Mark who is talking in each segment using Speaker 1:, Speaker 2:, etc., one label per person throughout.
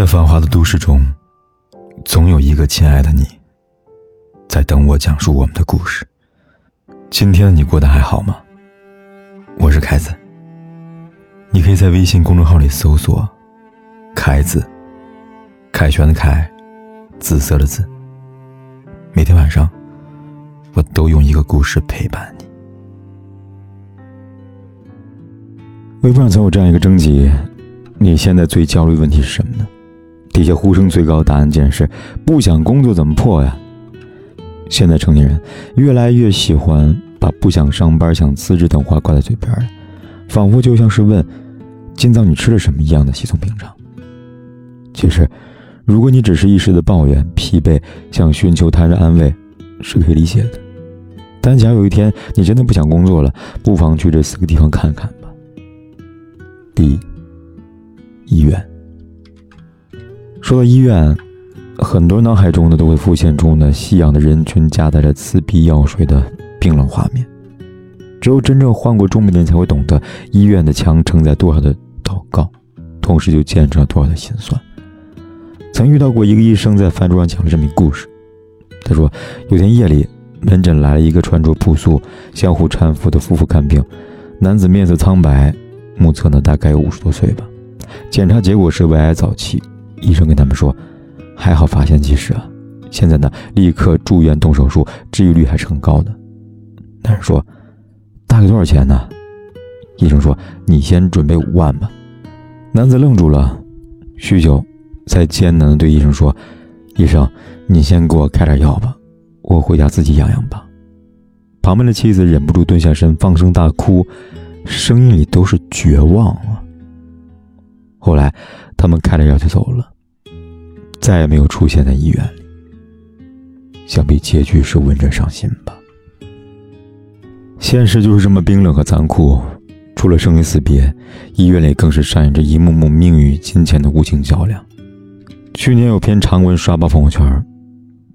Speaker 1: 在繁华的都市中，总有一个亲爱的你，在等我讲述我们的故事。今天的你过得还好吗？我是凯子。你可以在微信公众号里搜索“凯子”，凯旋的凯，紫色的紫。每天晚上，我都用一个故事陪伴你。微博上曾有这样一个征集：你现在最焦虑问题是什么呢？底下呼声最高的，答案竟然是不想工作怎么破呀？现在成年人越来越喜欢把不想上班、想辞职等话挂在嘴边了，仿佛就像是问今早你吃了什么一样的稀松平常。其实，如果你只是一时的抱怨、疲惫，想寻求他人安慰，是可以理解的。但假如有一天你真的不想工作了，不妨去这四个地方看看吧。第一，医院。说到医院，很多脑海中呢都会浮现出呢夕阳的人群夹带着刺鼻药水的冰冷画面。只有真正患过重病的人才会懂得，医院的墙承载多少的祷告，同时就见证了多少的心酸。曾遇到过一个医生在饭桌上讲了这么一个故事。他说，有天夜里，门诊来了一个穿着朴素、相互搀扶的夫妇看病。男子面色苍白，目测呢大概有五十多岁吧。检查结果是胃癌早期。医生跟他们说：“还好发现及时啊，现在呢，立刻住院动手术，治愈率还是很高的。”男人说：“大概多少钱呢？”医生说：“你先准备五万吧。”男子愣住了，许久，才艰难的对医生说：“医生，你先给我开点药吧，我回家自己养养吧。”旁边的妻子忍不住蹲下身，放声大哭，声音里都是绝望啊。后来，他们开了药就走了。再也没有出现在医院里。想必结局是闻着伤心吧。现实就是这么冰冷和残酷，除了生离死别，医院里更是上演着一幕幕命与金钱的无情较量。去年有篇长文刷爆朋友圈，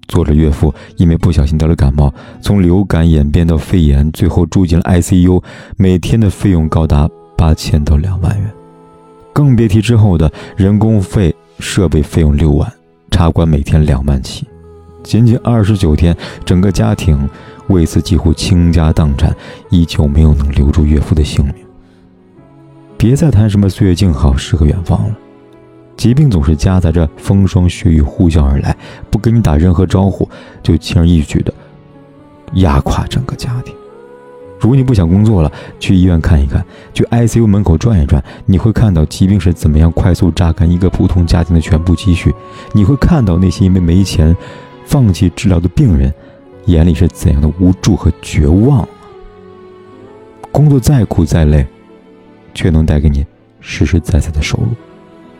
Speaker 1: 作者岳父因为不小心得了感冒，从流感演变到肺炎，最后住进了 ICU，每天的费用高达八千到两万元，更别提之后的人工费、设备费用六万。茶馆每天两万起，仅仅二十九天，整个家庭为此几乎倾家荡产，依旧没有能留住岳父的性命。别再谈什么岁月静好，诗和远方了，疾病总是夹杂着风霜雪雨呼啸而来，不跟你打任何招呼，就轻而易举的压垮整个家庭。如果你不想工作了，去医院看一看，去 ICU 门口转一转，你会看到疾病是怎么样快速榨干一个普通家庭的全部积蓄；你会看到那些因为没钱放弃治疗的病人眼里是怎样的无助和绝望。工作再苦再累，却能带给你实实在在的收入，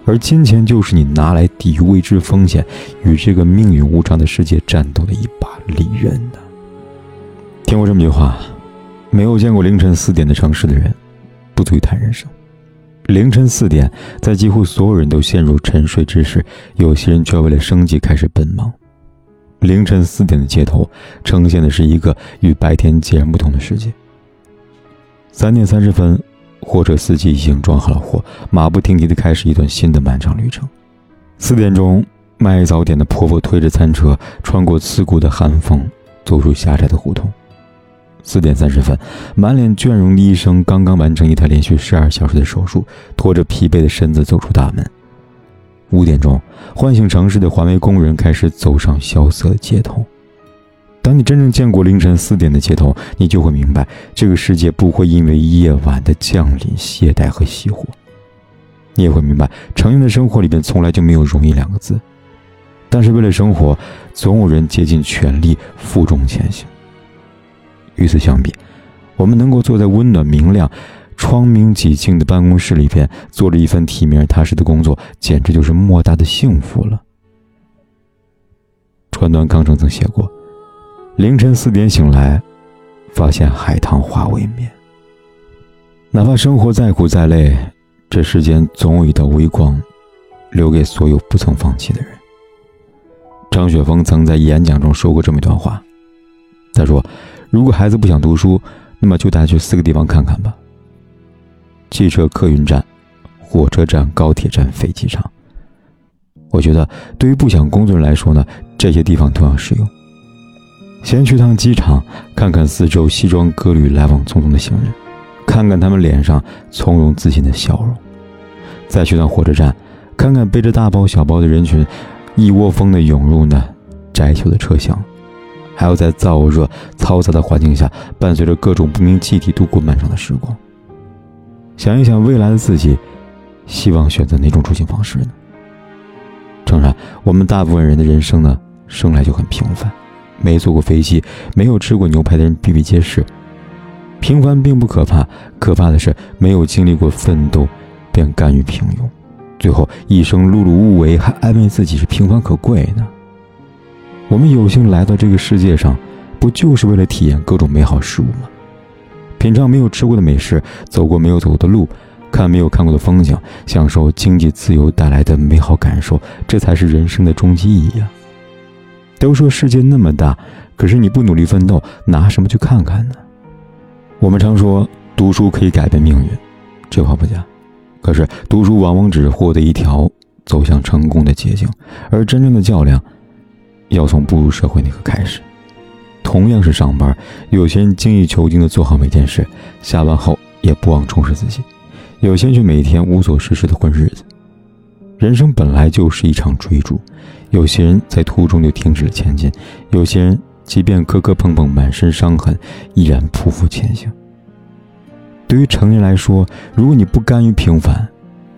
Speaker 1: 而金钱就是你拿来抵御未知风险、与这个命运无常的世界战斗的一把利刃。听过这么句话。没有见过凌晨四点的城市的人，不足以谈人生。凌晨四点，在几乎所有人都陷入沉睡之时，有些人却为了生计开始奔忙。凌晨四点的街头，呈现的是一个与白天截然不同的世界。三点三十分，货车司机已经装好了货，马不停蹄地开始一段新的漫长旅程。四点钟，卖早点的婆婆推着餐车，穿过刺骨的寒风，走入狭窄的胡同。四点三十分，满脸倦容的医生刚刚完成一台连续十二小时的手术，拖着疲惫的身子走出大门。五点钟，唤醒城市的环卫工人开始走上萧瑟的街头。当你真正见过凌晨四点的街头，你就会明白，这个世界不会因为夜晚的降临懈怠和熄火。你也会明白，成人的生活里边从来就没有容易两个字。但是为了生活，总有人竭尽全力负重前行。与此相比，我们能够坐在温暖明亮、窗明几净的办公室里边，做着一份体面踏实的工作，简直就是莫大的幸福了。川端康成曾写过：“凌晨四点醒来，发现海棠花未眠。哪怕生活再苦再累，这世间总有一道微光，留给所有不曾放弃的人。”张雪峰曾在演讲中说过这么一段话，他说。如果孩子不想读书，那么就带他去四个地方看看吧：汽车客运站、火车站、高铁站、飞机场。我觉得对于不想工作的人来说呢，这些地方同样适用。先去趟机场，看看四周西装革履、来往匆匆的行人，看看他们脸上从容自信的笑容；再去趟火车站，看看背着大包小包的人群，一窝蜂的涌入那窄小的车厢，还要在燥热嘈杂的环境下，伴随着各种不明气体度过漫长的时光。想一想未来的自己，希望选择哪种出行方式呢？诚然，我们大部分人的人生呢，生来就很平凡。没坐过飞机、没有吃过牛排的人比比皆是。平凡并不可怕，可怕的是没有经历过奋斗，便甘于平庸，最后一生碌碌无为，还安慰自己是平凡可贵呢。我们有幸来到这个世界上，不就是为了体验各种美好事物吗？品尝没有吃过的美食，走过没有走过的路，看没有看过的风景，享受经济自由带来的美好感受，这才是人生的终极意义啊！都说世界那么大，可是你不努力奋斗，拿什么去看看呢？我们常说读书可以改变命运，这话不假。可是读书往往只是获得一条走向成功的捷径，而真正的较量要从步入社会那刻开始。同样是上班，有些人精益求精的做好每件事，下班后也不忘充实自己；有些人却每天无所事事的混日子。人生本来就是一场追逐。有些人在途中就停止了前进，有些人即便磕磕碰碰、满身伤痕，依然匍匐前行。对于成人来说，如果你不甘于平凡，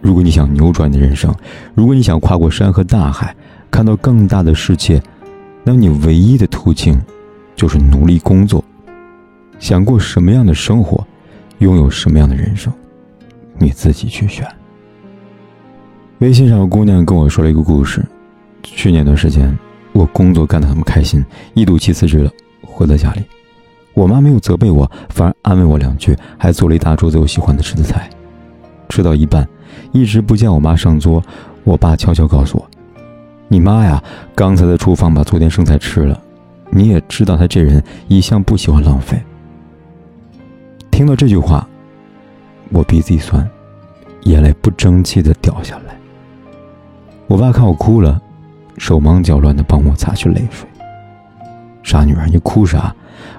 Speaker 1: 如果你想扭转你的人生，如果你想跨过山和大海，看到更大的世界，那么你唯一的途径就是努力工作。想过什么样的生活，拥有什么样的人生，你自己去选。微信上有姑娘跟我说了一个故事。去年段时间，我工作干得很不开心，一赌气辞职了。回到家里，我妈没有责备我，反而安慰我两句，还做了一大桌子我喜欢的吃的菜。吃到一半，一直不见我妈上桌，我爸悄悄告诉我：“你妈呀，刚才在厨房把昨天剩菜吃了。你也知道，她这人一向不喜欢浪费。”听到这句话，我鼻子一酸，眼泪不争气的掉下来。我爸看我哭了。手忙脚乱地帮我擦去泪水。傻女儿，你哭啥？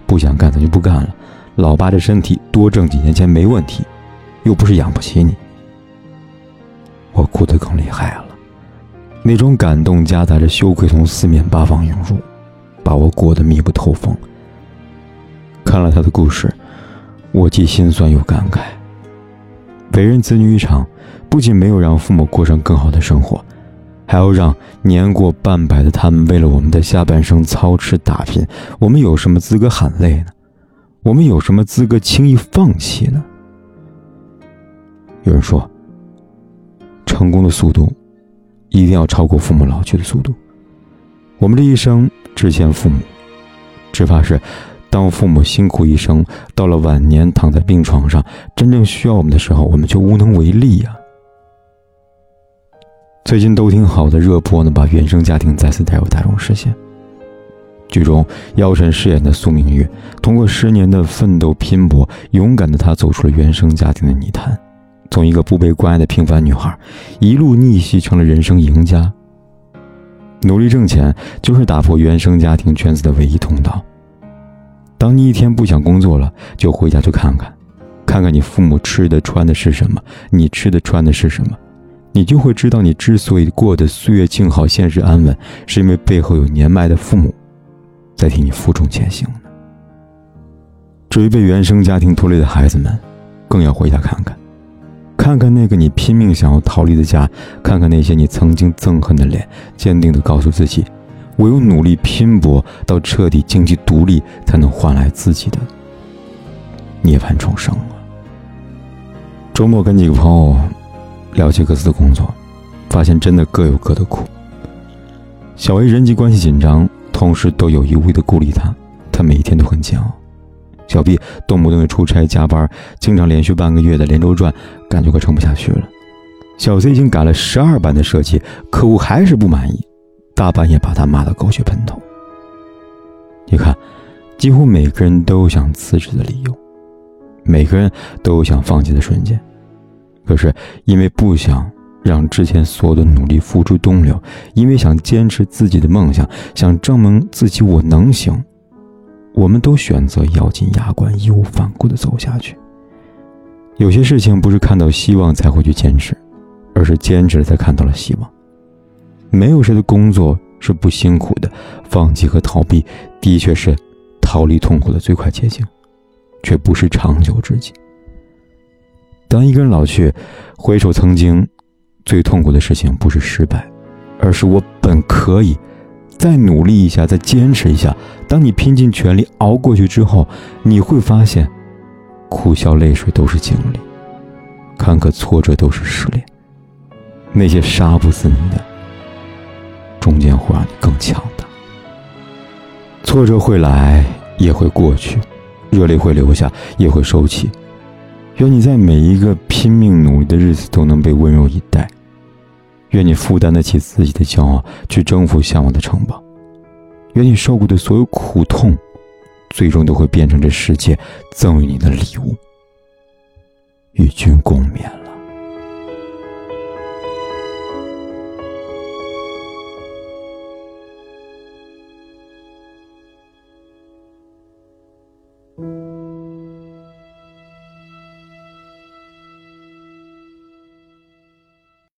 Speaker 1: 不想干咱就不干了。老爸这身体多挣几年钱没问题，又不是养不起你。我哭得更厉害了，那种感动夹杂着羞愧从四面八方涌入，把我裹得密不透风。看了他的故事，我既心酸又感慨。为人子女一场，不仅没有让父母过上更好的生活。还要让年过半百的他们为了我们的下半生操持打拼，我们有什么资格喊累呢？我们有什么资格轻易放弃呢？有人说，成功的速度一定要超过父母老去的速度。我们这一生只欠父母，只怕是当父母辛苦一生，到了晚年躺在病床上，真正需要我们的时候，我们却无能为力呀。最近都挺好的热播呢，把原生家庭再次带入大众视线。剧中，姚晨饰演的苏明月，通过十年的奋斗拼搏，勇敢的她走出了原生家庭的泥潭，从一个不被关爱的平凡女孩，一路逆袭成了人生赢家。努力挣钱就是打破原生家庭圈子的唯一通道。当你一天不想工作了，就回家去看看，看看你父母吃的穿的是什么，你吃的穿的是什么。你就会知道，你之所以过得岁月静好、现实安稳，是因为背后有年迈的父母在替你负重前行。至于被原生家庭拖累的孩子们，更要回家看看，看看那个你拼命想要逃离的家，看看那些你曾经憎恨的脸，坚定地告诉自己，唯有努力拼搏到彻底经济独立，才能换来自己的涅槃重生啊！周末跟几个朋友。聊起各自的工作，发现真的各有各的苦。小 A 人际关系紧张，同事都有意无意的孤立他，他每一天都很煎熬。小 B 动不动就出差加班，经常连续半个月的连轴转，感觉快撑不下去了。小 C 已经改了十二版的设计，客户还是不满意，大半夜把他骂得狗血喷头。你看，几乎每个人都有想辞职的理由，每个人都有想放弃的瞬间。可是因为不想让之前所有的努力付诸东流，因为想坚持自己的梦想，想证明自己我能行，我们都选择咬紧牙关，义无反顾地走下去。有些事情不是看到希望才会去坚持，而是坚持了才看到了希望。没有谁的工作是不辛苦的，放弃和逃避的确是逃离痛苦的最快捷径，却不是长久之计。当一个人老去，回首曾经，最痛苦的事情不是失败，而是我本可以再努力一下，再坚持一下。当你拼尽全力熬过去之后，你会发现，苦笑泪水都是经历，坎坷挫折都是试炼。那些杀不死你的，终将会让你更强大。挫折会来，也会过去；热泪会流下，也会收起。愿你在每一个拼命努力的日子都能被温柔以待。愿你负担得起自己的骄傲，去征服向往的城堡。愿你受过的所有苦痛，最终都会变成这世界赠予你的礼物，与君共勉。